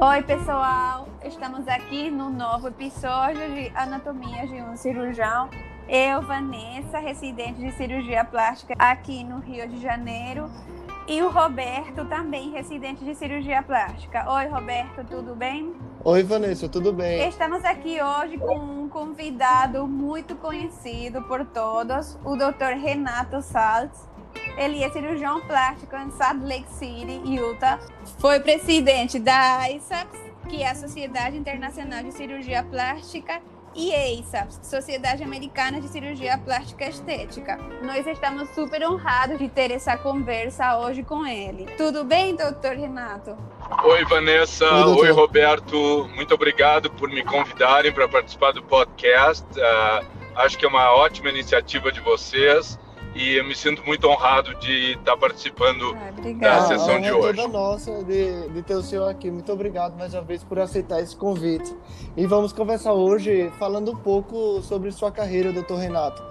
Oi, pessoal! Estamos aqui no novo episódio de Anatomia de um Cirurgião. Eu, Vanessa, residente de cirurgia plástica aqui no Rio de Janeiro. E o Roberto, também residente de cirurgia plástica. Oi, Roberto, tudo bem? Oi, Vanessa, tudo bem? Estamos aqui hoje com um convidado muito conhecido por todos, o Dr. Renato Saltz. Ele é cirurgião plástico em Salt Lake City, Utah. Foi presidente da ISAPS, que é a Sociedade Internacional de Cirurgia Plástica, e EISAPS, Sociedade Americana de Cirurgia Plástica Estética. Nós estamos super honrados de ter essa conversa hoje com ele. Tudo bem, doutor Renato? Oi, Vanessa. Oi, Oi Roberto. Muito obrigado por me convidarem para participar do podcast. Uh, acho que é uma ótima iniciativa de vocês e eu me sinto muito honrado de estar participando ah, da sessão ah, de hoje. toda nossa de, de ter o senhor aqui. Muito obrigado mais uma vez por aceitar esse convite. E vamos conversar hoje falando um pouco sobre sua carreira, doutor Renato.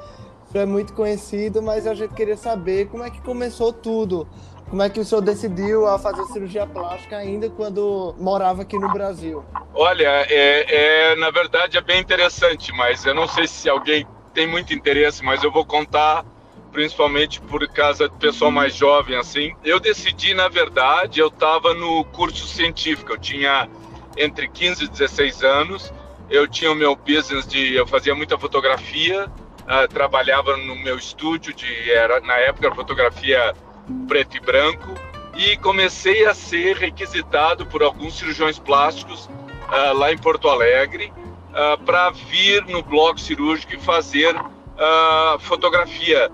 Você é muito conhecido, mas a gente queria saber como é que começou tudo. Como é que o senhor decidiu a fazer cirurgia plástica ainda quando morava aqui no Brasil? Olha, é, é, na verdade é bem interessante, mas eu não sei se alguém tem muito interesse, mas eu vou contar principalmente por causa do pessoal mais jovem assim. Eu decidi, na verdade, eu estava no curso científico, eu tinha entre 15 e 16 anos, eu tinha o meu business de, eu fazia muita fotografia, uh, trabalhava no meu estúdio de, era, na época, fotografia preto e branco, e comecei a ser requisitado por alguns cirurgiões plásticos uh, lá em Porto Alegre uh, para vir no bloco cirúrgico e fazer fotografia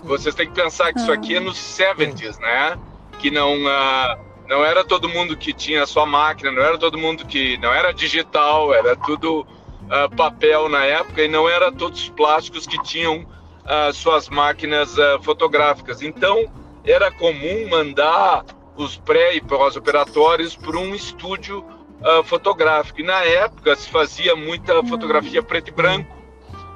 vocês têm que pensar que isso aqui é nos 70s, né? Que não, uh, não era todo mundo que tinha sua máquina, não era todo mundo que. Não era digital, era tudo uh, papel na época e não era todos os plásticos que tinham uh, suas máquinas fotográficas. Então, era comum mandar os pré e pós-operatórios para um estúdio fotográfico. E na época se fazia muita fotografia preto e branco,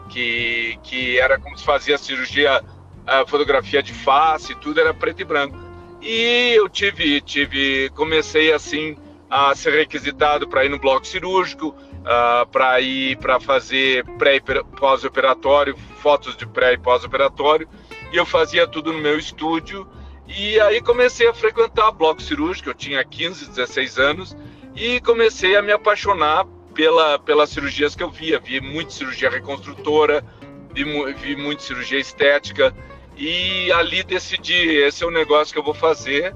que, que era como se fazia a cirurgia a fotografia de face, tudo era preto e branco. E eu tive, tive, comecei assim a ser requisitado para ir no bloco cirúrgico, uh, para ir para fazer pré e pós-operatório, fotos de pré e pós-operatório, e eu fazia tudo no meu estúdio. E aí comecei a frequentar bloco cirúrgico, eu tinha 15, 16 anos, e comecei a me apaixonar pela, pelas cirurgias que eu via. Vi muita cirurgia reconstrutora, vi, vi muita cirurgia estética, e ali decidi, esse é o negócio que eu vou fazer.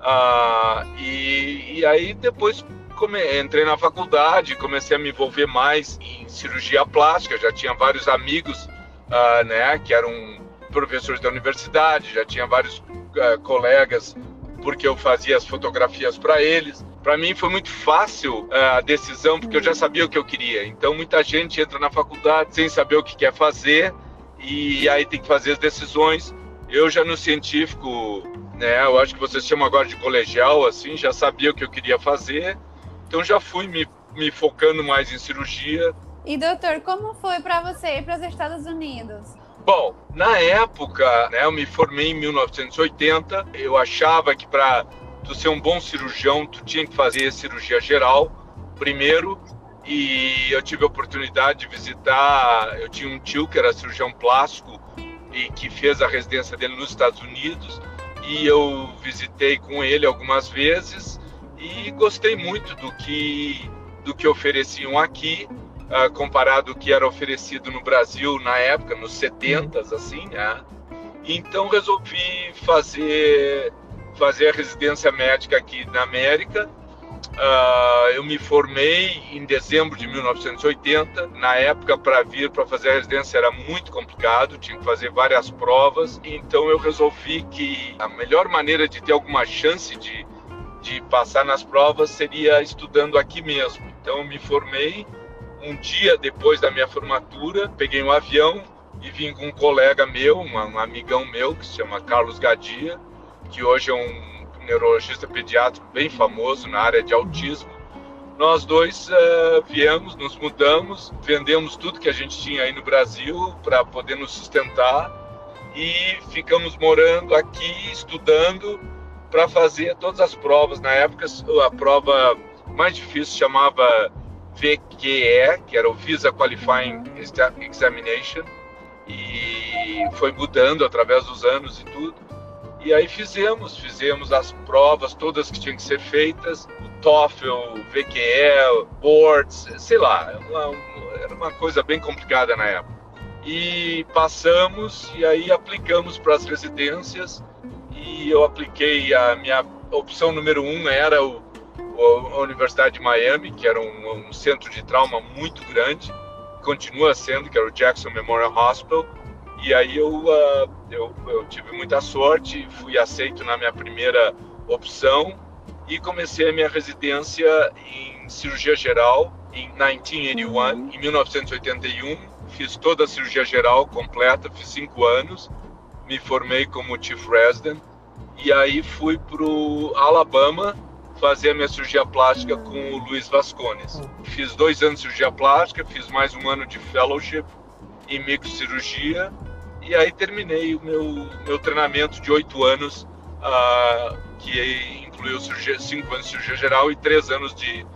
Ah, e, e aí depois come, entrei na faculdade, comecei a me envolver mais em cirurgia plástica. Já tinha vários amigos, ah, né, que eram professores da universidade, já tinha vários ah, colegas, porque eu fazia as fotografias para eles. Para mim foi muito fácil ah, a decisão, porque eu já sabia o que eu queria. Então muita gente entra na faculdade sem saber o que quer fazer e aí tem que fazer as decisões. Eu já no científico, né, eu acho que vocês chamam agora de colegial, assim, já sabia o que eu queria fazer, então já fui me, me focando mais em cirurgia. E doutor, como foi para você ir para os Estados Unidos? Bom, na época, né, eu me formei em 1980, eu achava que para tu ser um bom cirurgião, tu tinha que fazer cirurgia geral primeiro, e eu tive a oportunidade de visitar. Eu tinha um tio que era cirurgião plástico e que fez a residência dele nos Estados Unidos e eu visitei com ele algumas vezes e gostei muito do que do que ofereciam aqui uh, comparado ao que era oferecido no Brasil na época nos 70 assim né? então resolvi fazer fazer a residência médica aqui na América Uh, eu me formei em dezembro de 1980. Na época, para vir para fazer a residência era muito complicado, tinha que fazer várias provas. Então, eu resolvi que a melhor maneira de ter alguma chance de, de passar nas provas seria estudando aqui mesmo. Então, eu me formei. Um dia depois da minha formatura, peguei um avião e vim com um colega meu, um amigão meu, que se chama Carlos Gadia, que hoje é um neurologista pediátrico bem famoso na área de autismo. Nós dois uh, viemos, nos mudamos, vendemos tudo que a gente tinha aí no Brasil para poder nos sustentar e ficamos morando aqui, estudando para fazer todas as provas. Na época, a prova mais difícil chamava VQE, que era o Visa Qualifying Examination, e foi mudando através dos anos e tudo. E aí fizemos, fizemos as provas todas que tinham que ser feitas, o TOEFL, VQE, boards, sei lá, uma, era uma coisa bem complicada na época. E passamos e aí aplicamos para as residências e eu apliquei a minha opção número um era o, a Universidade de Miami, que era um, um centro de trauma muito grande, continua sendo, que era o Jackson Memorial Hospital. E aí eu, uh, eu, eu, tive muita sorte, fui aceito na minha primeira opção e comecei a minha residência em cirurgia geral em 1981, uhum. em 1981. Fiz toda a cirurgia geral completa, fiz cinco anos, me formei como chief resident e aí fui para o Alabama fazer a minha cirurgia plástica com o Luiz Vascones. Fiz dois anos de cirurgia plástica, fiz mais um ano de fellowship em microcirurgia e aí terminei o meu, meu treinamento de oito anos, uh, que incluiu cinco anos de cirurgia geral e três anos de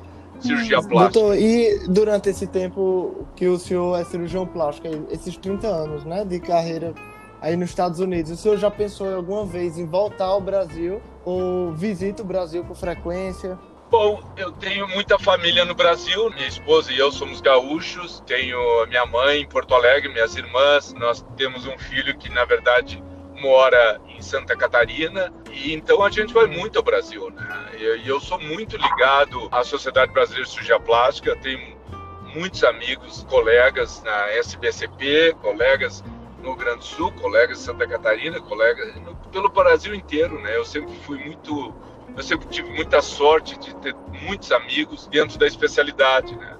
cirurgia plástica. Doutor, e durante esse tempo que o senhor é cirurgião plástico, esses 30 anos né, de carreira aí nos Estados Unidos, o senhor já pensou alguma vez em voltar ao Brasil ou visita o Brasil com frequência? Bom, eu tenho muita família no Brasil. Minha esposa e eu somos gaúchos. Tenho minha mãe em Porto Alegre, minhas irmãs. Nós temos um filho que, na verdade, mora em Santa Catarina. E então a gente vai muito ao Brasil, né? E eu sou muito ligado à Sociedade Brasileira de Cirurgia Plástica. Tenho muitos amigos, colegas na SBCP, colegas no Rio Grande do Sul, colegas de Santa Catarina, colegas pelo Brasil inteiro, né? Eu sempre fui muito, eu sempre tive muita sorte de ter muitos amigos dentro da especialidade, né?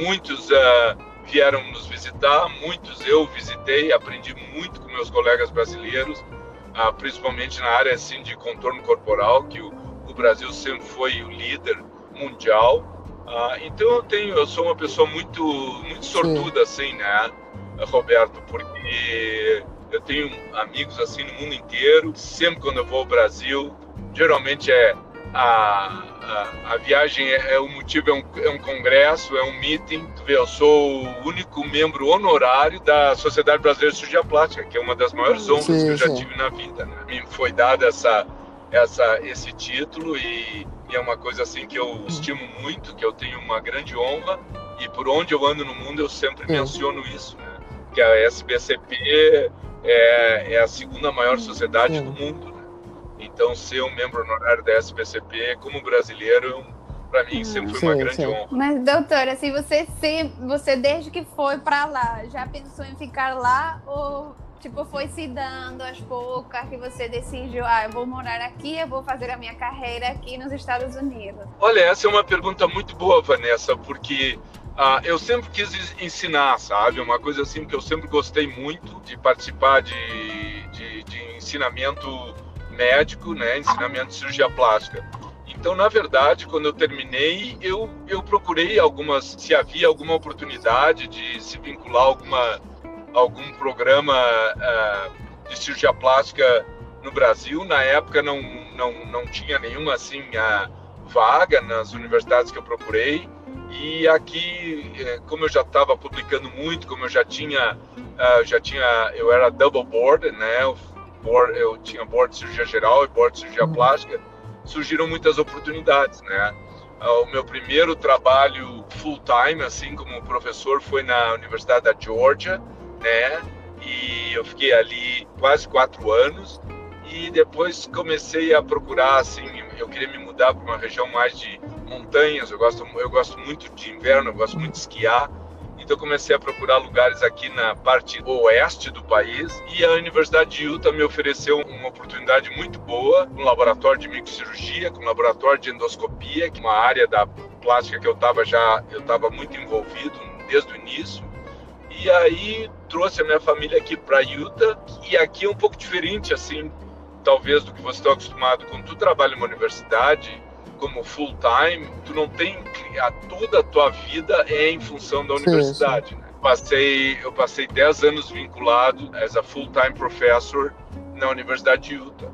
Muitos uh, vieram nos visitar, muitos eu visitei, aprendi muito com meus colegas brasileiros, uh, principalmente na área assim de contorno corporal, que o, o Brasil sempre foi o líder mundial. Uh, então eu tenho, eu sou uma pessoa muito, muito sortuda Sim. assim, né? Roberto, porque eu tenho amigos assim no mundo inteiro. Sempre quando eu vou ao Brasil, geralmente é a, a, a viagem é, é, o motivo é um, é um congresso, é um meeting. Tu vê, eu sou o único membro honorário da Sociedade Brasileira de Cirurgia Plástica, que é uma das maiores honras sim, que eu já sim. tive na vida. Né? Me foi dada essa, essa, esse título e, e é uma coisa assim que eu estimo muito, que eu tenho uma grande honra e por onde eu ando no mundo eu sempre menciono isso. Né? que a SBCP é, é a segunda maior sociedade do mundo. Então, ser um membro honorário da SBCP como brasileiro, para mim, sempre foi uma grande sim. honra. Mas, doutora, assim, você, se, você desde que foi para lá, já pensou em ficar lá ou tipo, foi se dando às poucas que você decidiu, ah, eu vou morar aqui, eu vou fazer a minha carreira aqui nos Estados Unidos? Olha, essa é uma pergunta muito boa, Vanessa, porque ah, eu sempre quis ensinar, sabe? Uma coisa assim que eu sempre gostei muito de participar de, de, de ensinamento médico, né? Ensinamento de cirurgia plástica. Então, na verdade, quando eu terminei, eu, eu procurei algumas, se havia alguma oportunidade de se vincular a alguma, algum programa uh, de cirurgia plástica no Brasil. Na época não, não, não tinha nenhuma assim, uh, vaga nas universidades que eu procurei. E aqui, é, como eu já estava publicando muito, como eu já tinha, uh, já tinha, eu era double board, né? Eu, board, eu tinha board de cirurgia geral e board de cirurgia uhum. plástica. Surgiram muitas oportunidades, né? Uh, o meu primeiro trabalho full time, assim como professor, foi na Universidade da Georgia, né? E eu fiquei ali quase quatro anos e depois comecei a procurar, assim, eu queria me mudar para uma região mais de montanhas, eu gosto, eu gosto muito de inverno, eu gosto muito de esquiar. Então comecei a procurar lugares aqui na parte oeste do país e a Universidade de Utah me ofereceu uma oportunidade muito boa, um laboratório de microcirurgia, com um laboratório de endoscopia, que é uma área da plástica que eu estava já eu estava muito envolvido desde o início. E aí trouxe a minha família aqui para Utah e aqui é um pouco diferente assim, talvez do que você está acostumado quando tu trabalha numa universidade como full time, tu não tem a, toda a tua vida é em função da universidade. Sim, sim. Né? Passei, eu passei 10 anos vinculado as a full time professor na Universidade de Utah.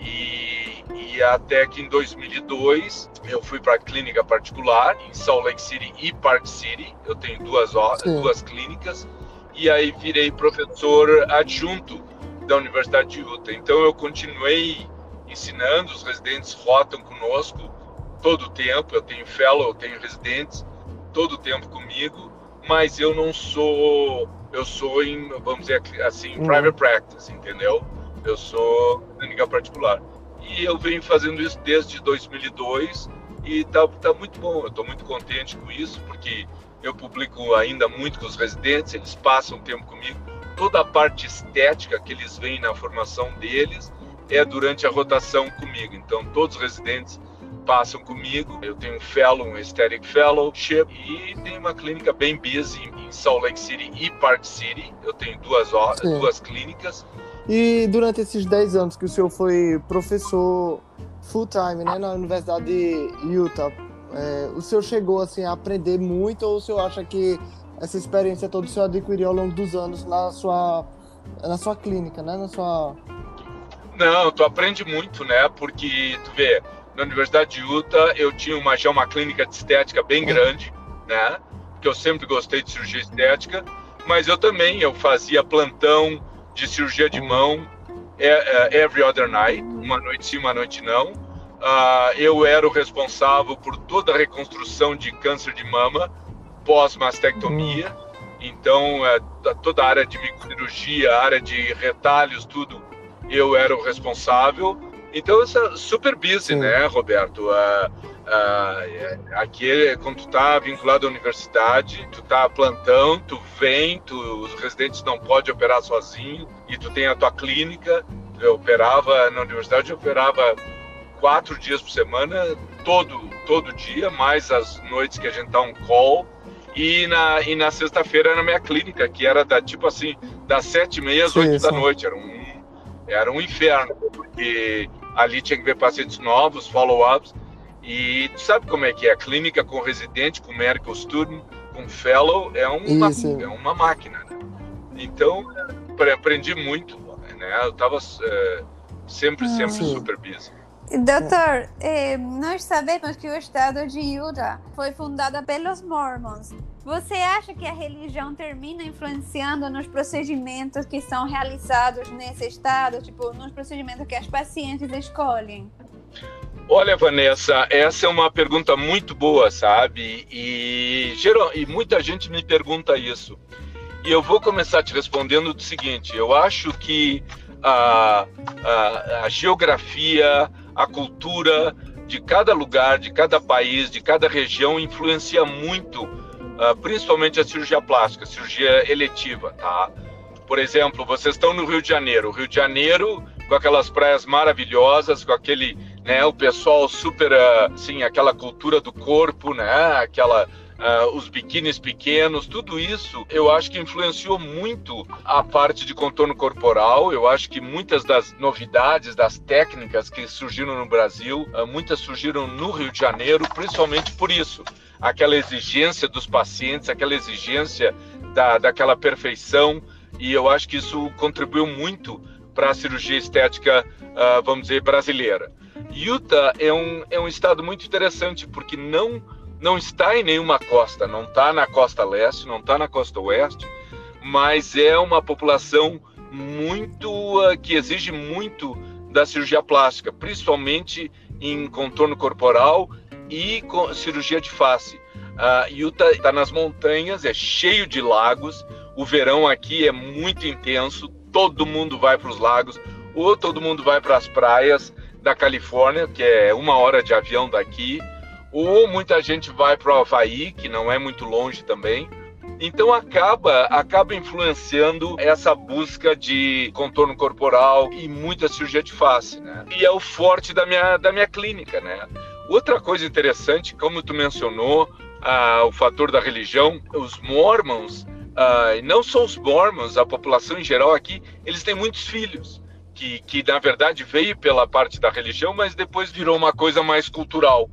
E, e até que em 2002 eu fui para a clínica particular em Salt Lake City e Park City. Eu tenho duas, duas clínicas. E aí virei professor adjunto da Universidade de Utah. Então eu continuei ensinando, os residentes rotam conosco todo o tempo. Eu tenho fellow, eu tenho residentes todo o tempo comigo, mas eu não sou, eu sou em, vamos dizer assim, uhum. private practice, entendeu? Eu sou clínica particular. E eu venho fazendo isso desde 2002 e tá, tá muito bom. Eu estou muito contente com isso, porque eu publico ainda muito com os residentes, eles passam tempo comigo. Toda a parte estética que eles veem na formação deles é durante a rotação comigo. Então, todos os residentes passam comigo. Eu tenho um fellow, um aesthetic fellowship e tenho uma clínica bem busy em Salt Lake City e Park City. Eu tenho duas, duas clínicas. E durante esses 10 anos que o senhor foi professor full-time né, na Universidade de Utah, é, o senhor chegou assim, a aprender muito ou o senhor acha que essa experiência toda o senhor adquiriu ao longo dos anos na sua, na sua clínica, né? Na sua... Não, tu aprende muito, né? Porque, tu vê, na Universidade de Utah eu tinha uma, já uma clínica de estética bem grande, né? Porque eu sempre gostei de cirurgia estética, mas eu também, eu fazia plantão, de cirurgia de mão é, é, every other night, uma noite sim, uma noite não. Uh, eu era o responsável por toda a reconstrução de câncer de mama pós-mastectomia. Então, é, toda a área de microcirurgia, área de retalhos, tudo, eu era o responsável. Então, é super busy, né, Roberto? Aqui, quando tu tá vinculado à universidade, tu tá plantão, tu vem, tu, os residentes não podem operar sozinho, e tu tem a tua clínica. Eu operava na universidade, eu operava quatro dias por semana, todo, todo dia, mais as noites que a gente tá um call. E na, e na sexta-feira na minha clínica, que era da tipo assim, das sete e meia às oito da noite. Era um, era um inferno, porque ali tinha que ver pacientes novos, follow-ups. E tu sabe como é que é? A clínica com residente, com medical student, com fellow, é uma, é uma máquina. Né? Então, aprendi muito. Né? Eu estava é, sempre, ah, sempre sim. super busy. Doutor, eh, nós sabemos que o estado de Utah foi fundado pelos Mormons. Você acha que a religião termina influenciando nos procedimentos que são realizados nesse estado, tipo, nos procedimentos que as pacientes escolhem? Olha, Vanessa, essa é uma pergunta muito boa, sabe? E, geral, e muita gente me pergunta isso. E eu vou começar te respondendo do seguinte: eu acho que a, a, a geografia, a cultura de cada lugar, de cada país, de cada região influencia muito, uh, principalmente a cirurgia plástica, cirurgia eletiva, tá? Por exemplo, vocês estão no Rio de Janeiro, o Rio de Janeiro com aquelas praias maravilhosas, com aquele, né, o pessoal super, assim, aquela cultura do corpo, né, aquela uh, os biquínis pequenos, tudo isso eu acho que influenciou muito a parte de contorno corporal. Eu acho que muitas das novidades, das técnicas que surgiram no Brasil, uh, muitas surgiram no Rio de Janeiro, principalmente por isso. Aquela exigência dos pacientes, aquela exigência da, daquela perfeição, e eu acho que isso contribuiu muito para a cirurgia estética, uh, vamos dizer, brasileira. Utah é um, é um estado muito interessante porque não não está em nenhuma costa, não está na costa leste, não está na costa oeste, mas é uma população muito uh, que exige muito da cirurgia plástica, principalmente em contorno corporal e com cirurgia de face. Uh, Utah está nas montanhas, é cheio de lagos. O verão aqui é muito intenso. Todo mundo vai para os lagos ou todo mundo vai para as praias da Califórnia, que é uma hora de avião daqui ou muita gente vai para o Havaí, que não é muito longe também. Então acaba acaba influenciando essa busca de contorno corporal e muita cirurgia de face, né? E é o forte da minha da minha clínica, né? Outra coisa interessante, como tu mencionou, ah, o fator da religião, os mormons, ah, não só os mormons, a população em geral aqui, eles têm muitos filhos. Que, que na verdade veio pela parte da religião, mas depois virou uma coisa mais cultural.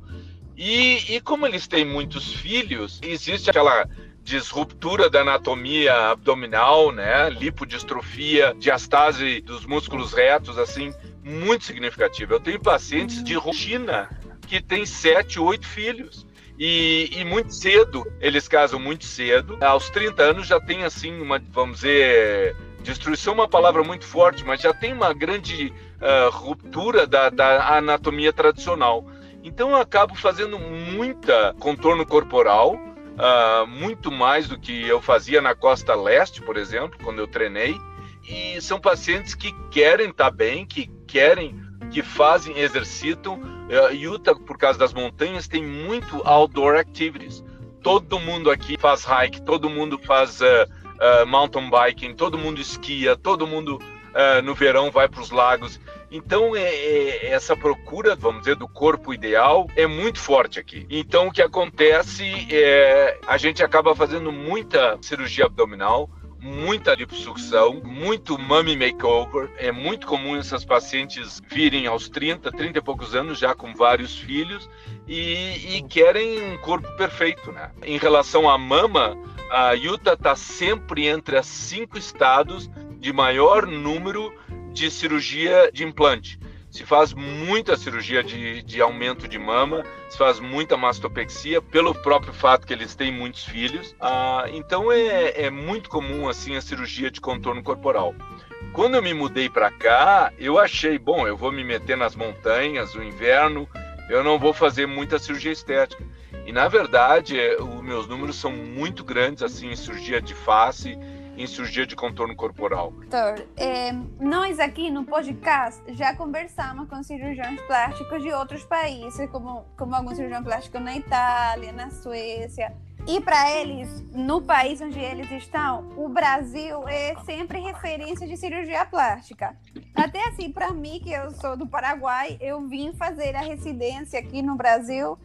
E, e como eles têm muitos filhos, existe aquela disruptura da anatomia abdominal, né? Lipodistrofia, diastase dos músculos retos, assim, muito significativa. Eu tenho pacientes de rotina que têm sete, oito filhos. E, e, muito cedo, eles casam muito cedo. Aos 30 anos já tem, assim, uma, vamos dizer, destruição é uma palavra muito forte, mas já tem uma grande uh, ruptura da, da, anatomia tradicional. Então eu acabo fazendo muita contorno corporal, uh, muito mais do que eu fazia na costa leste, por exemplo, quando eu treinei. E são pacientes que querem estar bem, que querem, que fazem, exercitam. Uh, Utah, por causa das montanhas, tem muito outdoor activities. Todo mundo aqui faz hike, todo mundo faz uh, uh, mountain biking, todo mundo esquia, todo mundo uh, no verão vai para os lagos. Então, é, é, essa procura, vamos dizer, do corpo ideal é muito forte aqui. Então, o que acontece é a gente acaba fazendo muita cirurgia abdominal, muita liposucção, muito mummy makeover. É muito comum essas pacientes virem aos 30, 30 e poucos anos já com vários filhos e, e querem um corpo perfeito, né? Em relação à mama, a Utah está sempre entre as cinco estados de maior número de cirurgia de implante se faz muita cirurgia de, de aumento de mama, se faz muita mastopexia, pelo próprio fato que eles têm muitos filhos. Ah, então é, é muito comum assim a cirurgia de contorno corporal. Quando eu me mudei para cá, eu achei, bom, eu vou me meter nas montanhas, o inverno, eu não vou fazer muita cirurgia estética. E na verdade, é, os meus números são muito grandes assim em cirurgia de face, em cirurgia de contorno corporal? Doutor, é, nós aqui no podcast já conversamos com cirurgiões plásticos de outros países, como, como alguns cirurgiões plásticos na Itália, na Suécia. E para eles, no país onde eles estão, o Brasil é sempre referência de cirurgia plástica. Até assim, para mim, que eu sou do Paraguai, eu vim fazer a residência aqui no Brasil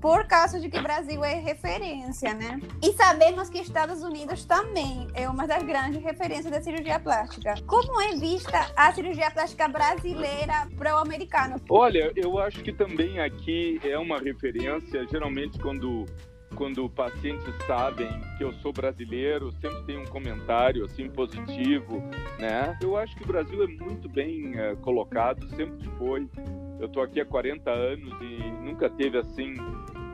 por causa de que o Brasil é referência, né? E sabemos que Estados Unidos também é uma das grandes referências da cirurgia plástica. Como é vista a cirurgia plástica brasileira para o americano? Olha, eu acho que também aqui é uma referência, geralmente quando quando pacientes sabem que eu sou brasileiro, sempre tem um comentário assim positivo, né? Eu acho que o Brasil é muito bem uh, colocado, sempre foi. Eu estou aqui há 40 anos e nunca teve assim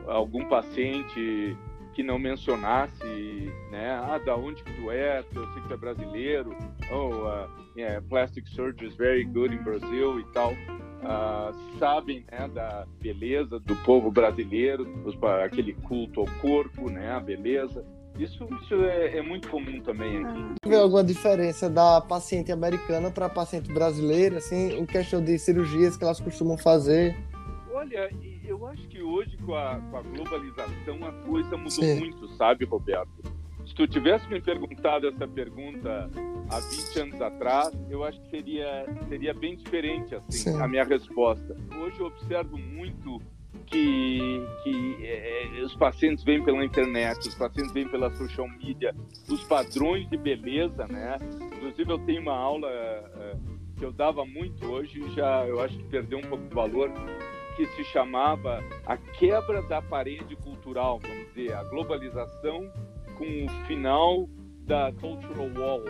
algum paciente que não mencionasse, né, ah, da onde que tu é, eu sei que tu é brasileiro, oh, uh, yeah, plastic surgery is very good in Brazil e tal, uh, sabem, né, da beleza do povo brasileiro, aquele culto ao corpo, né, a beleza, isso, isso é, é, muito comum também aqui. Ah. Vê alguma diferença da paciente americana para a paciente brasileira, assim, em questão de cirurgias que elas costumam fazer? Olha, eu acho que hoje com a, com a globalização a coisa mudou Sim. muito, sabe, Roberto? Se tu tivesse me perguntado essa pergunta há 20 anos atrás, eu acho que seria, seria bem diferente assim, Sim. a minha resposta. Hoje eu observo muito que, que é, os pacientes vêm pela internet, os pacientes vêm pela social media, os padrões de beleza, né? Inclusive eu tenho uma aula uh, que eu dava muito hoje, já eu acho que perdeu um pouco de valor, que se chamava a quebra da parede cultural, vamos dizer, a globalização com o final da cultural wall.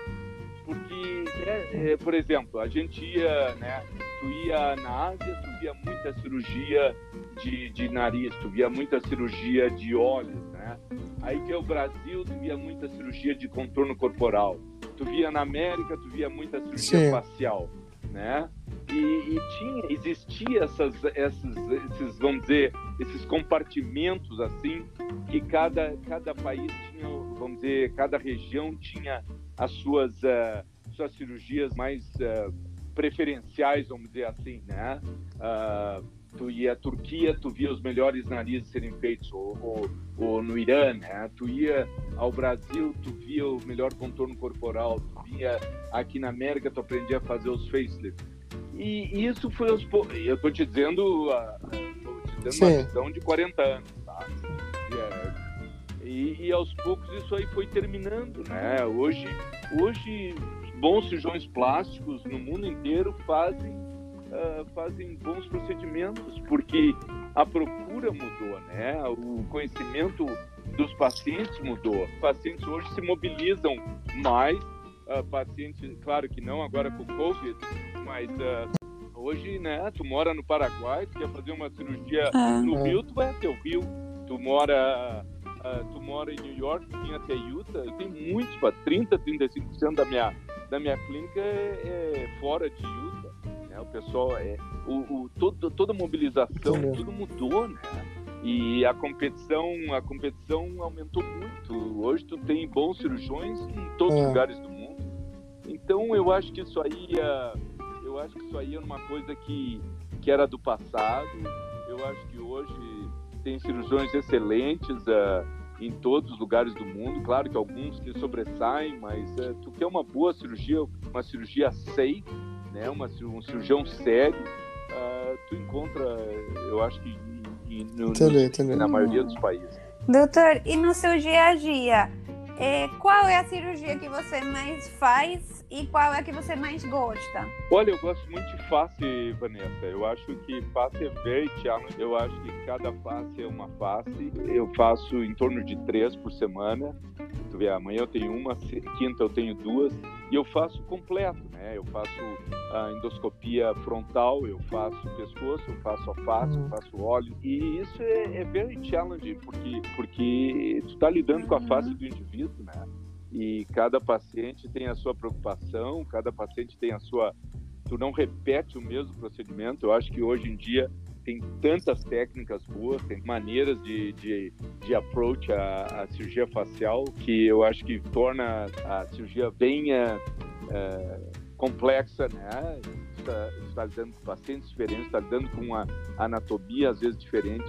Porque, é, é, por exemplo, a gente ia, né, tu ia na Ásia, tu via muita cirurgia de, de nariz, tu via muita cirurgia de olhos, né? Aí que é o Brasil, tu via muita cirurgia de contorno corporal. Tu via na América, tu via muita cirurgia Sim. facial, né? E, e, tinha, existia essas, essas, esses, vamos dizer, esses compartimentos assim, que cada, cada país tinha, vamos dizer, cada região tinha as suas, uh, suas cirurgias mais uh, preferenciais, vamos dizer assim, né? Uh, tu ia à Turquia, tu via os melhores narizes serem feitos, ou, ou, ou, no Irã, né? Tu ia ao Brasil, tu via o melhor contorno corporal, tu via aqui na América, tu aprendia a fazer os facelifts. E isso foi aos poucos. Eu estou te dizendo, tô te dizendo uma visão de 40 anos, tá? E, e, aos poucos isso aí foi terminando, né? Hoje, hoje bons cirurgiões plásticos no mundo inteiro fazem, uh, fazem bons procedimentos, porque a procura mudou, né? O conhecimento dos pacientes mudou. Pacientes hoje se mobilizam mais uh, pacientes, claro que não agora com Covid, mas uh, Hoje, né, tu mora no Paraguai, tu quer fazer uma cirurgia é. no Rio, tu vai até o Rio. Tu mora, uh, tu mora em New York, vem até Utah. Eu tenho muitos, 30, 35% da minha, da minha clínica é, é fora de Utah. Né? O pessoal, é, o, o, todo, toda a mobilização, tudo mudou, né? E a competição, a competição aumentou muito. Hoje tu tem bons cirurgiões em todos os é. lugares do mundo. Então eu acho que isso aí, eu acho que isso aí é uma coisa que, que era do passado. Eu acho que hoje tem cirurgiões excelentes uh, em todos os lugares do mundo. Claro que alguns que sobressaem, mas uh, tu quer uma boa cirurgia, uma cirurgia safe, né? Uma, um cirurgião sério, uh, tu encontra, eu acho que no, entendi, entendi. na maioria dos países. Doutor, e no seu dia a dia, é, qual é a cirurgia que você mais faz e qual é a que você mais gosta? Olha, eu gosto muito de face, Vanessa. Eu acho que face é challenge. Eu acho que cada face é uma face. Eu faço em torno de três por semana. Tu vê, amanhã eu tenho uma, quinta eu tenho duas e eu faço completo, né? Eu faço a endoscopia frontal, eu faço pescoço, eu faço a face, eu uhum. faço óleo. E isso é, é very challenging, porque, porque tu está lidando com a face do indivíduo, né? E cada paciente tem a sua preocupação, cada paciente tem a sua. Tu não repete o mesmo procedimento. Eu acho que hoje em dia tem tantas técnicas boas, tem maneiras de, de, de approach à, à, cirurgia facial que eu acho que torna a cirurgia bem é, é, complexa, né? Está, está, lidando com pacientes diferentes, está lidando com uma anatomia às vezes diferente,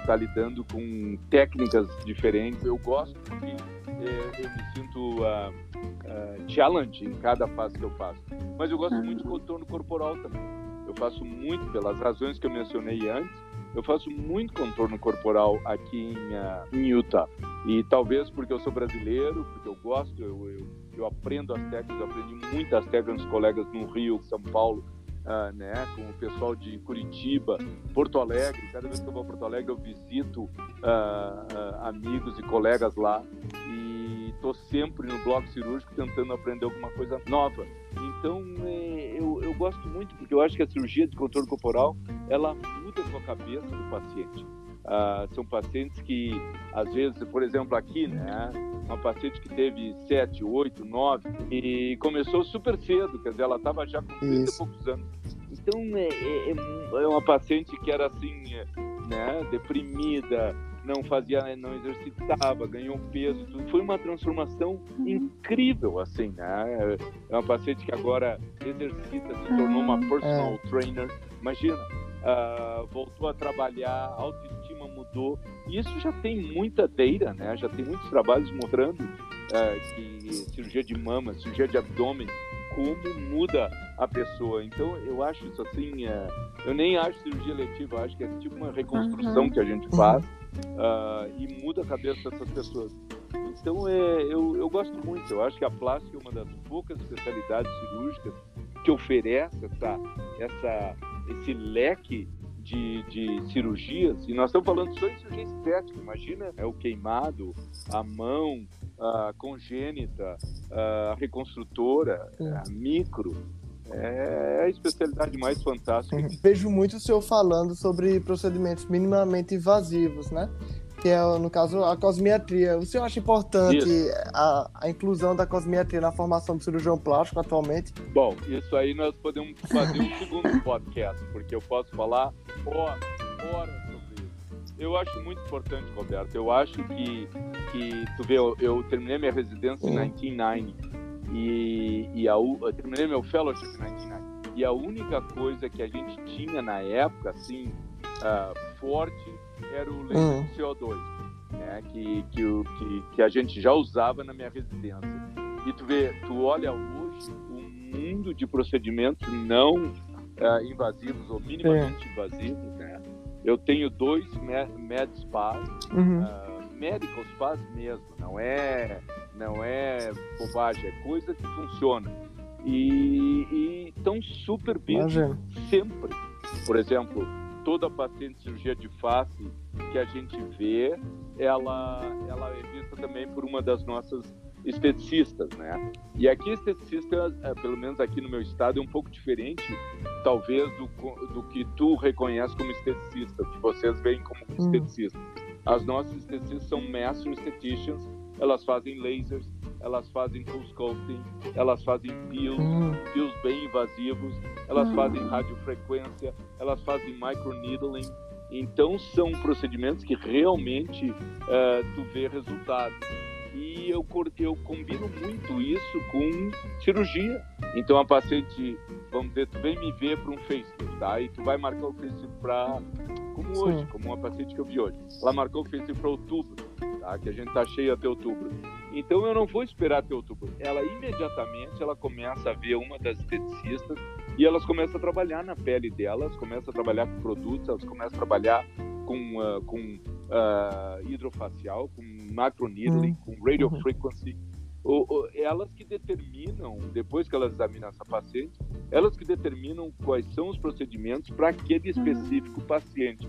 está lidando com técnicas diferentes. Eu gosto porque é, eu me sinto uh, uh, challenge em cada fase que eu faço. Mas eu gosto muito de contorno corporal também eu faço muito, pelas razões que eu mencionei antes, eu faço muito contorno corporal aqui em, uh, em Utah. E talvez porque eu sou brasileiro, porque eu gosto, eu, eu, eu aprendo as técnicas, eu aprendi muitas técnicas dos colegas no Rio, São Paulo, uh, né, com o pessoal de Curitiba, Porto Alegre. Cada vez que eu vou a Porto Alegre, eu visito uh, amigos e colegas lá. E estou sempre no bloco cirúrgico tentando aprender alguma coisa nova. Então, é, eu, eu gosto muito, porque eu acho que a cirurgia de controle corporal, ela muda com a cabeça do paciente. Ah, são pacientes que, às vezes, por exemplo, aqui, né, uma paciente que teve 7, 8, 9 e começou super cedo, quer dizer, ela estava já com 30 e poucos anos. Então, é, é, é, uma paciente que era assim, né, deprimida, não fazia, não exercitava, ganhou peso, tudo. Foi uma transformação uhum. incrível, assim, né? É uma paciente que agora exercita, se tornou uma personal é. trainer. Imagina, uh, voltou a trabalhar, autoestima mudou. E isso já tem muita data, né? Já tem muitos trabalhos mostrando uh, que cirurgia de mama, cirurgia de abdômen, como muda a pessoa. Então, eu acho isso assim, uh, eu nem acho cirurgia letiva, acho que é tipo uma reconstrução uhum. que a gente faz uh, e muda a cabeça dessas pessoas. Então, é, eu, eu gosto muito. Eu acho que a plástica é uma das poucas especialidades cirúrgicas que oferece essa, essa, esse leque de, de, cirurgias, e nós estamos falando só em cirurgia estética, imagina é o queimado, a mão, a congênita, a reconstrutora, a micro, é a especialidade mais fantástica. Vejo muito o senhor falando sobre procedimentos minimamente invasivos, né? Que é, no caso, a cosmiatria. O senhor acha importante a, a, inclusão da cosmiatria na formação do cirurgião plástico atualmente? Bom, isso aí nós podemos fazer um segundo podcast, porque eu posso falar horas, horas sobre isso. Eu acho muito importante, Roberto. Eu acho que, que tu vê, eu, eu terminei minha residência em 1990 e, e a, eu terminei meu fellowship 1990. E a única coisa que a gente tinha na época, assim, uh, forte, era o laser uhum. CO2, né? Que, que, que, que a gente já usava na minha residência. E tu vê, tu olha hoje o mundo de procedimentos não uh, invasivos ou minimamente é. invasivos, né? Eu tenho dois med, med spas, uhum. uh, medical spas mesmo, não é não é bobagem, é coisa que funciona. E estão super bem sempre. Por exemplo, toda paciente de cirurgia de face que a gente vê, ela, ela é vista também por uma das nossas esteticistas, né? E aqui esteticista, é, pelo menos aqui no meu estado, é um pouco diferente, talvez, do, do que tu reconhece como esteticista, que vocês veem como hum. esteticista. As nossas esteticistas são master estheticians, elas fazem lasers, elas fazem full sculpting, elas fazem peels, hum. peels bem invasivos, elas hum. fazem radiofrequência, elas fazem microneedling. Então são procedimentos que realmente uh, tu vê resultados e eu, eu combino muito isso com cirurgia. Então a paciente, vamos dizer, tu vem me ver para um facelift, tá? E tu vai marcar o facelift para, como Sim. hoje, como uma paciente que eu vi hoje. Ela marcou o facelift para outubro, tá? Que a gente tá cheio até outubro. Então eu não vou esperar até outubro. Ela imediatamente ela começa a ver uma das esteticistas e elas começam a trabalhar na pele delas, começam a trabalhar com produtos, elas começam a trabalhar com, uh, com uh, hidrofacial, com macroneedling, uhum. com radio uhum. frequency. Elas que determinam, depois que elas examinam essa paciente, elas que determinam quais são os procedimentos para aquele uhum. específico paciente.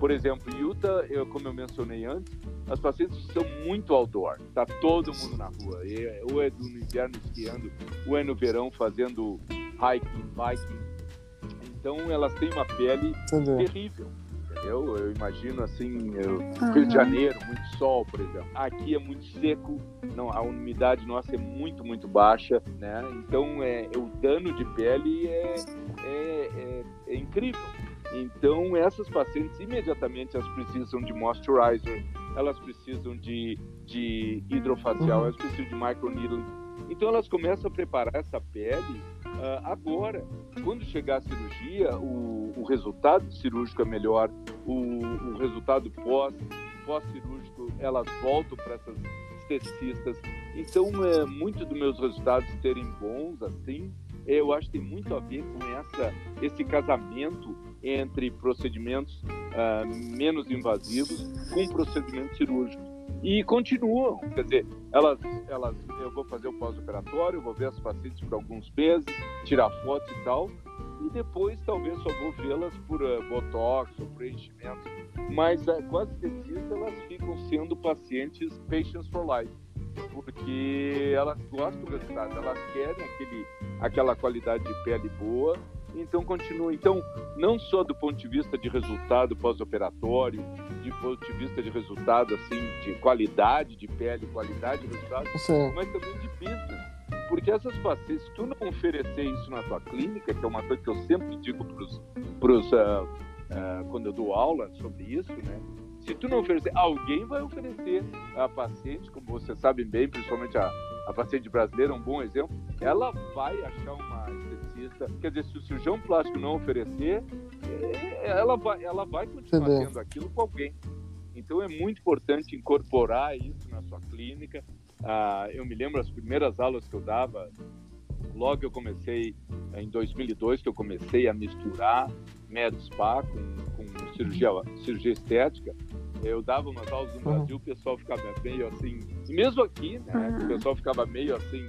Por exemplo, Utah, eu, como eu mencionei antes, as pacientes são muito outdoor, tá todo mundo na rua, e, ou é no inverno esquiando, ou é no verão fazendo hiking, biking. Então elas têm uma pele Entendeu. terrível eu, eu imagino assim, eu, uhum. Rio de Janeiro, muito sol, por exemplo. Aqui é muito seco, não, a umidade nossa é muito, muito baixa, né? Então é, o dano de pele é, é, é, é incrível. Então essas pacientes imediatamente elas precisam de moisturizer, elas precisam de, de hidrofacial, uhum. elas precisam de microneedling. Então elas começam a preparar essa pele agora, quando chegar a cirurgia, o, o resultado cirúrgico é melhor, o, o resultado pós, pós-cirúrgico, elas voltam para essas esteticistas. Então, é, muito dos meus resultados serem bons, assim, eu acho que tem muito a ver com essa, esse casamento entre procedimentos uh, menos invasivos com procedimentos cirúrgicos e continuam. Quer dizer, elas, elas, eu vou fazer o pós-operatório, vou ver as pacientes por alguns meses, tirar fotos e tal, e depois talvez só vou vê-las por uh, botox ou preenchimento. Mas uh, com as esteticistas, elas ficam sendo pacientes patients for life, porque elas gostam do resultado, elas querem aquele, aquela qualidade de pele boa então continua. Então, não só do ponto de vista de resultado pós-operatório, de ponto de vista de resultado assim, de qualidade de pele, qualidade de resultado, Sim. mas também de business. Porque essas pacientes, se tu não oferecer isso na tua clínica, que é uma coisa que eu sempre digo para os, uh, uh, quando eu dou aula sobre isso, né? Se tu não oferecer, alguém vai oferecer a paciente, como vocês sabem bem, principalmente a, a paciente brasileira, um bom exemplo, ela vai achar uma Quer dizer, se o cirurgião plástico não oferecer, é, ela vai, ela vai continuar Entendeu? tendo aquilo com alguém. Então é muito importante incorporar isso na sua clínica. Ah, eu me lembro as primeiras aulas que eu dava, logo eu comecei, em 2002, que eu comecei a misturar med spa com, com cirurgia, cirurgia estética, eu dava umas aulas no uhum. Brasil, o pessoal ficava meio assim, e mesmo aqui, né, uhum. o pessoal ficava meio assim,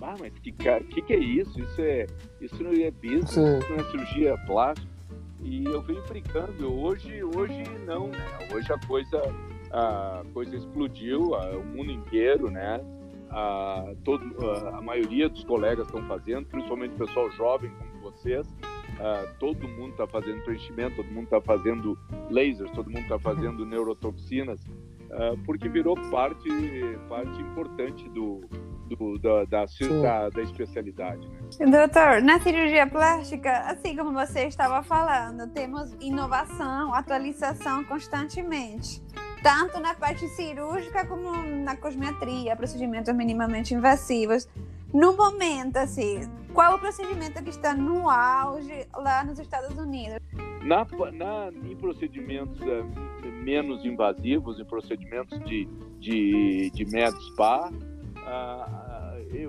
ah, mas que, que que é isso? Isso é, isso não é business, Sim. isso não é cirurgia plástica. E eu venho brincando, hoje, hoje não, né? Hoje a coisa, a coisa explodiu, a, o mundo inteiro, né? A, todo, a, a maioria dos colegas estão fazendo, principalmente o pessoal jovem como vocês, Uh, todo mundo está fazendo preenchimento, todo mundo está fazendo lasers, todo mundo está fazendo neurotoxinas, uh, porque virou parte, parte importante do, do da, da, da, da, especialidade. Né? Doutor, na cirurgia plástica, assim como você estava falando, temos inovação, atualização constantemente. Tanto na parte cirúrgica como na cosmetria, procedimentos minimamente invasivos. No momento, assim, qual o procedimento que está no auge lá nos Estados Unidos? Na, na, em procedimentos é, menos invasivos, em procedimentos de, de, de med spa,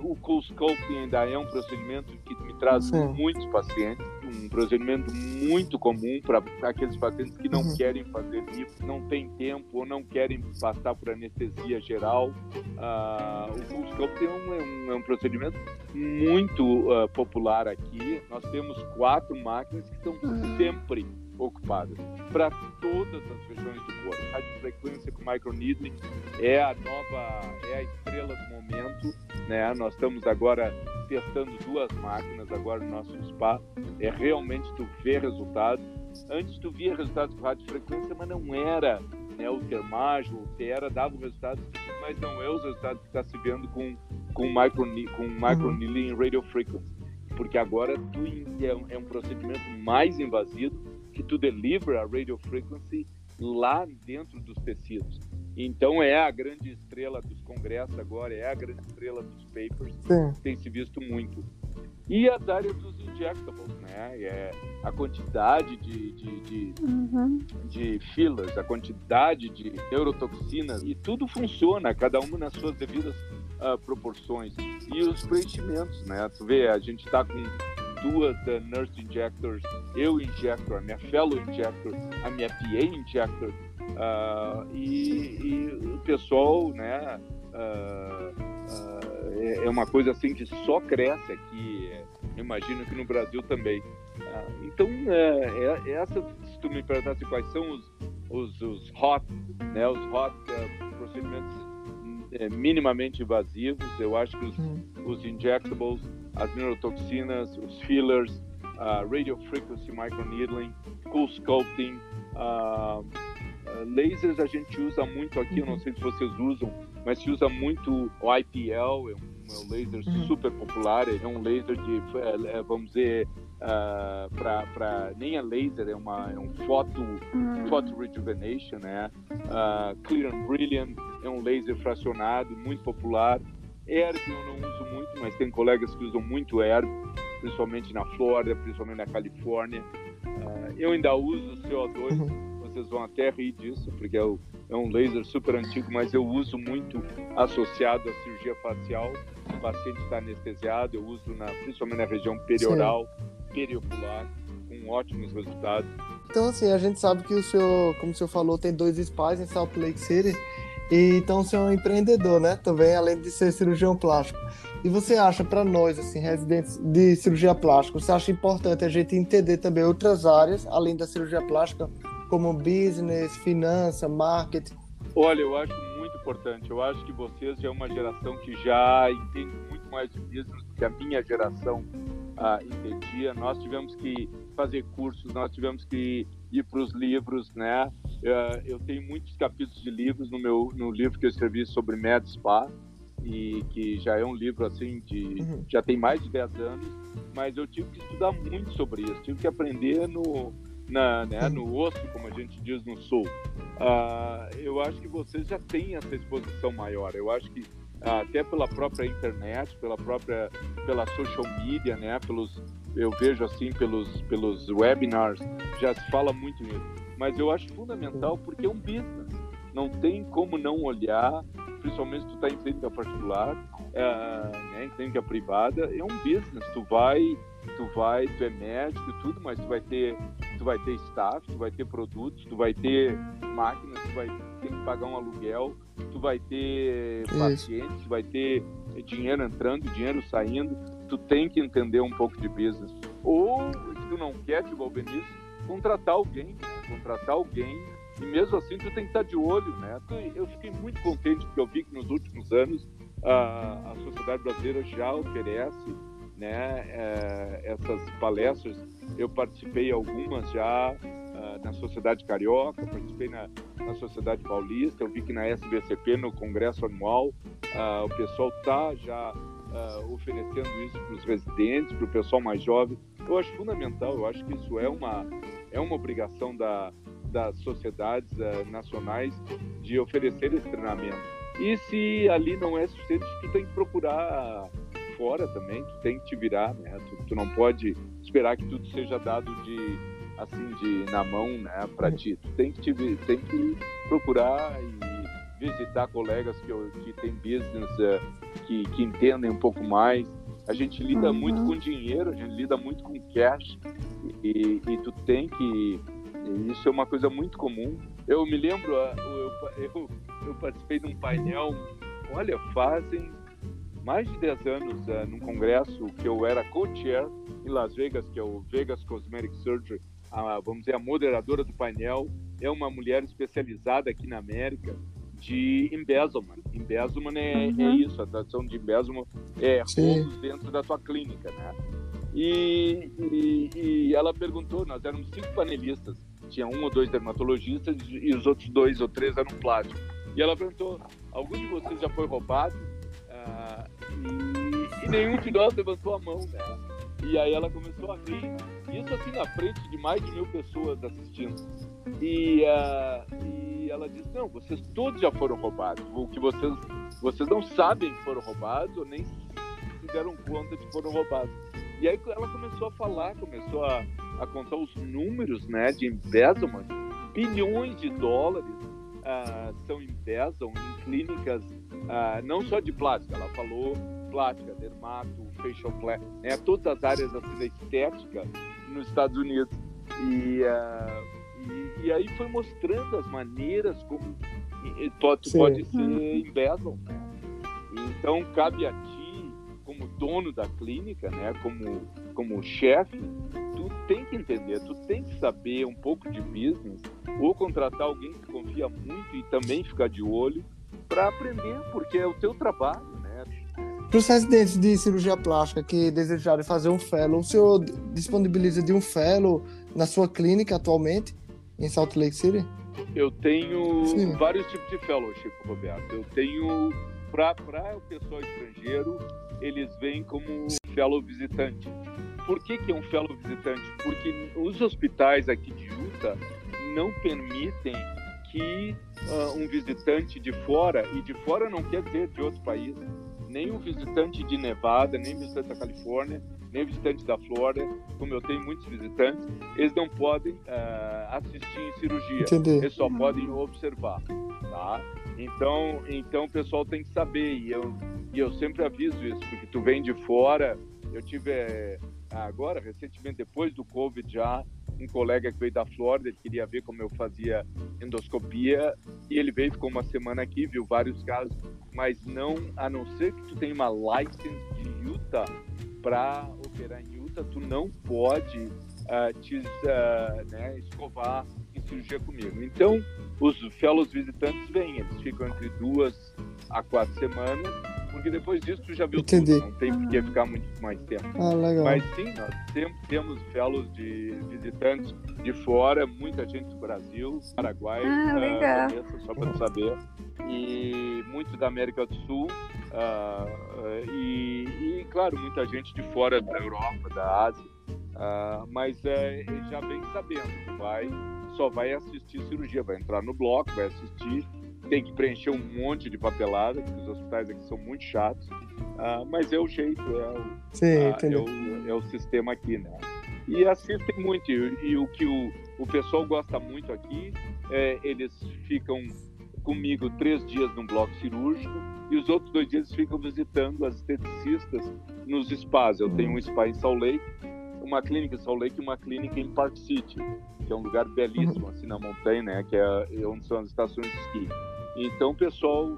o cool sculpting ainda é um procedimento que me traz Sim. muitos pacientes, um procedimento muito comum para aqueles pacientes que não uhum. querem fazer isso, não tem tempo ou não querem passar por anestesia geral. Uh, o cool sculpting é um, é um procedimento muito uh, popular aqui. Nós temos quatro máquinas que estão uhum. sempre ocupadas para todas as regiões do corpo. A frequência com microneedling é a nova, é a estrela do momento, né? Nós estamos agora testando duas máquinas agora no nosso spa. É realmente tu ver resultados. Antes tu via resultados com radiofrequência, mas não era né, o termágio, o Tera dava resultados, mas não é os resultados que está se vendo com com micro com microneedling uhum. radio frequency, porque agora tu é, é um procedimento mais invasivo que tu delivra a radio frequency lá dentro dos tecidos. Então é a grande estrela dos congressos agora, é a grande estrela dos papers, Sim. tem se visto muito. E as áreas dos injectables, né? É a quantidade de, de, de, uhum. de fillers, a quantidade de neurotoxinas, e tudo funciona, cada uma nas suas devidas uh, proporções. E os preenchimentos, né? Tu vê, a gente está com duas uh, nurse injectors, eu injector, a minha fellow injector, a minha PA injector, uh, e, e, o pessoal, né? É, é, uma coisa assim que só cresce aqui. imagino que no Brasil também. então, é, é, essa, se tu me perguntasse quais são os, os, os hot, né? Os hot procedimentos é, minimamente invasivos. Eu acho que os, hum. os injectables, as neurotoxinas, os fillers, uh, radio frequency microneedling, cool sculpting, uh, lasers a gente usa muito aqui, eu não uhum. sei se vocês usam, mas se usa muito o IPL, é um, é um laser uhum. super popular, é um laser de, é, é vamos dizer, uh, para nem a laser, é, uma, é um photo, uhum. photo rejuvenation, né? Uh, Clear and Brilliant é um laser fracionado, muito popular. Erb eu não uso muito, mas tem colegas que usam muito Erb, principalmente na Flórida, principalmente na Califórnia. Uh, eu ainda uso CO2, uhum. vocês vão até rir disso, porque é, é, um laser super antigo, mas eu uso muito associado à cirurgia facial. O paciente está anestesiado, eu uso na, principalmente na região perioral, Sim. periocular, com ótimos resultados. Então, assim, a gente sabe que o senhor, como o senhor falou, tem dois spas em Salt Lake City. E então você é um empreendedor, né? Também, além de ser cirurgião plástico. E você acha, para nós, assim, residentes de cirurgia plástica, você acha importante a gente entender também outras áreas, além da cirurgia plástica, como business, finança, marketing? Olha, eu acho muito importante. Eu acho que vocês já é uma geração que já entende muito mais de business do que a minha geração ah, entendia. Nós tivemos que fazer cursos, nós tivemos que ir para os livros, né? Uh, eu tenho muitos capítulos de livros no meu no livro que eu escrevi sobre Med Spa e que já é um livro assim de uhum. já tem mais de 10 anos, mas eu tive que estudar muito sobre isso, tive que aprender no na, né, no osso, como a gente diz no sul. Uh, eu acho que vocês já têm essa exposição maior. Eu acho que até pela própria internet, pela própria pela social media, né, pelos eu vejo assim pelos pelos webinars já se fala muito nisso. Mas eu acho fundamental porque é um business. Não tem como não olhar, principalmente se tu está em clínica particular, é, né, em clínica privada, é um business. Tu vai, tu vai, tu é médico e tudo, mas tu vai ter, tu vai ter staff, tu vai ter produtos, tu vai ter máquinas, tu vai ter que pagar um aluguel, tu vai ter pacientes, tu vai ter dinheiro entrando, dinheiro saindo. Tu tem que entender um pouco de business. Ou se tu não quer te envolver nisso, contratar alguém, né? contratar alguém e mesmo assim tu tem que estar de olho, né? Eu fiquei muito contente porque eu vi que nos últimos anos a, a sociedade brasileira já oferece, né? É, essas palestras. Eu participei algumas já uh, na sociedade carioca, participei na, na sociedade paulista. Eu vi que na SBCP no congresso anual uh, o pessoal tá já uh, oferecendo isso para os residentes, para o pessoal mais jovem. Eu acho fundamental. Eu acho que isso é uma é uma obrigação da, das sociedades uh, nacionais de oferecer esse treinamento. E se ali não é suficiente, tu tem que procurar fora também, tu tem que te virar, né? Tu, tu não pode esperar que tudo seja dado de assim de na mão, né, para ti. Tu tem que te, tem que procurar e visitar colegas que, que têm business, uh, que, que entendem um pouco mais. A gente lida uhum. muito com dinheiro, a gente lida muito com cash e, e tu tem que. Isso é uma coisa muito comum. Eu me lembro, eu, eu, eu participei de um painel, olha, fazem mais de 10 anos uh, num congresso que eu era co-chair em Las Vegas, que é o Vegas Cosmetic Surgery a, vamos dizer, a moderadora do painel é uma mulher especializada aqui na América de embezzlement. Embezzlement é, é uhum. é isso, a tradução de embezzlement é roubos dentro da tua clínica, né? E, e, e, ela perguntou, nós éramos cinco panelistas, tinha um ou dois dermatologistas e os outros dois ou três eram plásticos. E ela perguntou, algum de vocês já foi roubado? Ah, e, e, nenhum de nós levantou a mão, né? E aí ela começou a rir, isso assim na frente de mais de mil pessoas assistindo. E, uh, e ela disse, não, vocês todos já foram roubados. O que vocês, vocês não sabem que foram roubados ou nem se deram conta de foram roubados. E aí ela começou a falar, começou a, a contar os números né, de embezzlement, bilhões de dólares uh, são embezzled em clínicas uh, não só de plástica, ela falou plástica, dermato, facial plastic, né, todas as áreas assim, da estética nos Estados Unidos. E, uh, e, e, aí foi mostrando as maneiras como pode, pode ser embezzled. Né? Então cabe a ti, como dono da clínica, né, como, como chefe, tu tem que entender, tu tem que saber um pouco de business ou contratar alguém que confia muito e também ficar de olho para aprender, porque é o teu trabalho, né? Para os residentes de cirurgia plástica que desejarem fazer um fellow, o senhor disponibiliza de um fellow na sua clínica atualmente, em Salt Lake City? Eu tenho Sim. vários tipos de fellowship, Roberto. Eu tenho, para o pessoal estrangeiro, eles vêm como fellow visitante. Por que, que é um fellow visitante? Porque os hospitais aqui de Utah não permitem que uh, um visitante de fora, e de fora não quer dizer de outro país, nem um visitante de Nevada, nem visitante da Califórnia, nem visitante da Flórida, como eu tenho muitos visitantes, eles não podem uh, assistir em cirurgia, Entendi. eles só podem observar, tá? Então, então o pessoal tem que saber, e eu, e eu sempre aviso isso, porque tu vem de fora, eu tive eh, agora, recentemente, depois do Covid já, um colega que veio da Flórida, ele queria ver como eu fazia endoscopia, e ele veio, ficou uma semana aqui, viu vários casos, mas não, a não ser que tu tenha uma license de Utah para operar em Utah, tu não pode uh, te uh, né, escovar em cirurgia comigo. Então, os fellows visitantes vêm, eles ficam entre duas a quatro semanas, porque depois disso tu já viu Entendi. tudo, não tem por que ficar muito mais tempo. Ah, legal. Mas sim, nós temos, temos fellows de visitantes de fora, muita gente do Brasil, Paraguai, ah, legal. só para saber, e muito da América do Sul, uh, e, e, claro, muita gente de fora da Europa, da Ásia, uh, mas é, já vem sabendo, vai, só vai assistir cirurgia, vai entrar no bloco, vai assistir tem que preencher um monte de papelada, porque os hospitais aqui são muito chatos, uh, mas é o jeito, é o, Sim, uh, é, o, é o sistema aqui, né? E assistem muito, e, e o que o, o pessoal gosta muito aqui, é, eles ficam comigo três dias num bloco cirúrgico e os outros dois dias ficam visitando as esteticistas nos spas. Eu tenho um spa em Salt Lake, uma clínica em Salt Lake e uma clínica em Park City, que é um lugar belíssimo, assim, na montanha, né? Que é onde são as estações de esqui. Então o pessoal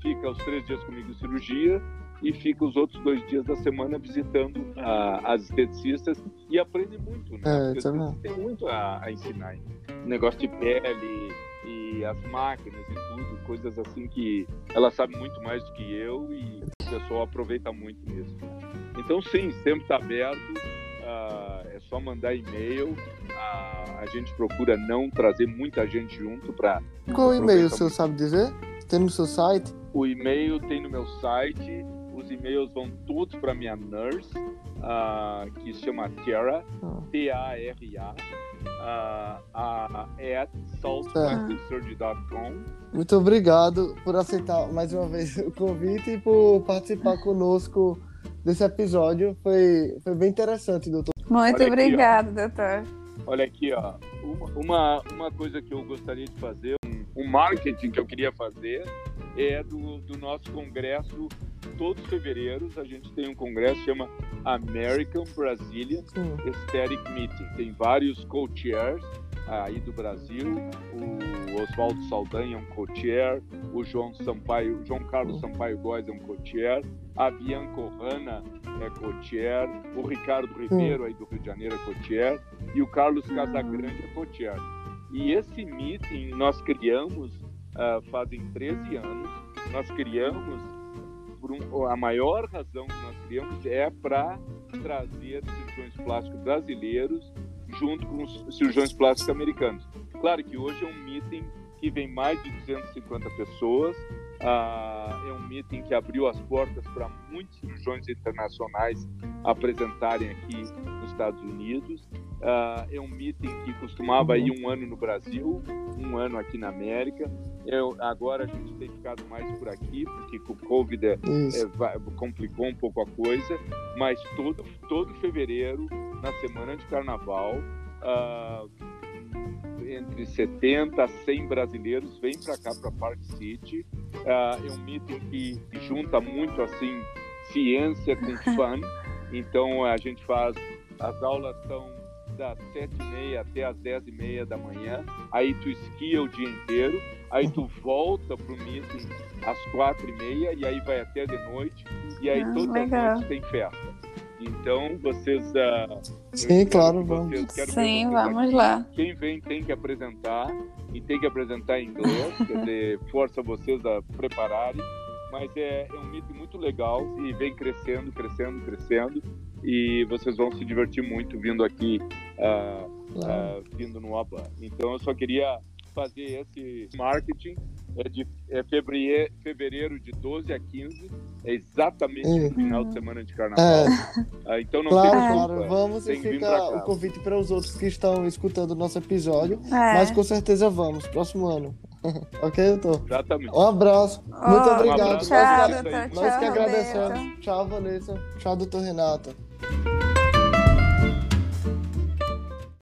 fica os três dias comigo em cirurgia e fica os outros dois dias da semana visitando a, as esteticistas e aprende muito, né? É, tem muito a, a ensinar. Negócio de pele e as máquinas e tudo, coisas assim que ela sabe muito mais do que eu e o pessoal aproveita muito nisso. Então sim, sempre está aberto, uh, é só mandar e-mail a, a gente procura não trazer muita gente junto para. Qual e-mail o senhor sabe dizer? Tem no seu site? O e-mail tem no meu site. Os e-mails vão todos para minha nurse, uh, que se chama Tara, ah. T-A-R-A, uh, uh, at saltplasticsurgery.com. Muito obrigado por aceitar mais uma vez o convite e por participar conosco desse episódio. Foi, foi bem interessante, doutor. Muito obrigado, doutor. Olha aqui, ó. Uma, uma coisa que eu gostaria de fazer, um, um marketing que eu queria fazer, é do, do nosso congresso. Todos os fevereiros a gente tem um congresso chama American Brazilian Aesthetic Meeting. Tem vários co-chairs aí do Brasil. O Oswaldo Saldanha é um co-chair, o João Sampaio, João Carlos Sampaio Góes é um co-chair, a Bianca Ohana é co-chair, o Ricardo Ribeiro aí do Rio de Janeiro é co-chair e o Carlos Casagrande é co-chair. E esse meeting nós criamos uh, fazem 13 anos. Nós criamos um, a maior razão que nós criamos é para trazer cirurgiões plásticos brasileiros junto com os cirurgiões plásticos americanos. Claro que hoje é um meeting que vem mais de 250 pessoas. Ah, é um meeting que abriu as portas para muitos cirurgiões internacionais apresentarem aqui nos Estados Unidos. Ah, é um meeting que costumava ir um ano no Brasil, um ano aqui na América. Eu, agora a gente tem ficado mais por aqui, porque o Covid é, é, complicou um pouco a coisa, mas todo, todo fevereiro, na semana de carnaval, uh, entre 70 a 100 brasileiros vêm para cá, para Park City. Uh, é um meeting que junta muito assim ciência com fun. Então a gente faz, as aulas são das 7h30 até as 10h30 da manhã, aí tu esquia o dia inteiro, aí tu volta pro meeting às 4h30 e aí vai até de noite, e aí ah, toda legal. noite tem festa. Então, vocês. Uh, Sim, claro, vamos. Sim, vamos aqui. lá. Quem vem tem que apresentar, e tem que apresentar em inglês, quer dizer, força vocês a prepararem. Mas é, é um mito muito legal e vem crescendo, crescendo, crescendo e vocês vão se divertir muito vindo aqui, uh, uh, vindo no ABA. Então eu só queria fazer esse marketing. É de é fevereiro, fevereiro de 12 a 15, é exatamente uhum. no final de semana de carnaval. É. Uh, então não claro, tem claro, vamos e fica o convite para os outros que estão escutando o nosso episódio. É. Mas com certeza vamos, próximo ano. ok, doutor? Exatamente. Um abraço. Muito oh, obrigado. Um abraço. Tchau, nós, que, nós que agradecemos. Tchau, Vanessa. Tchau, doutor Renato.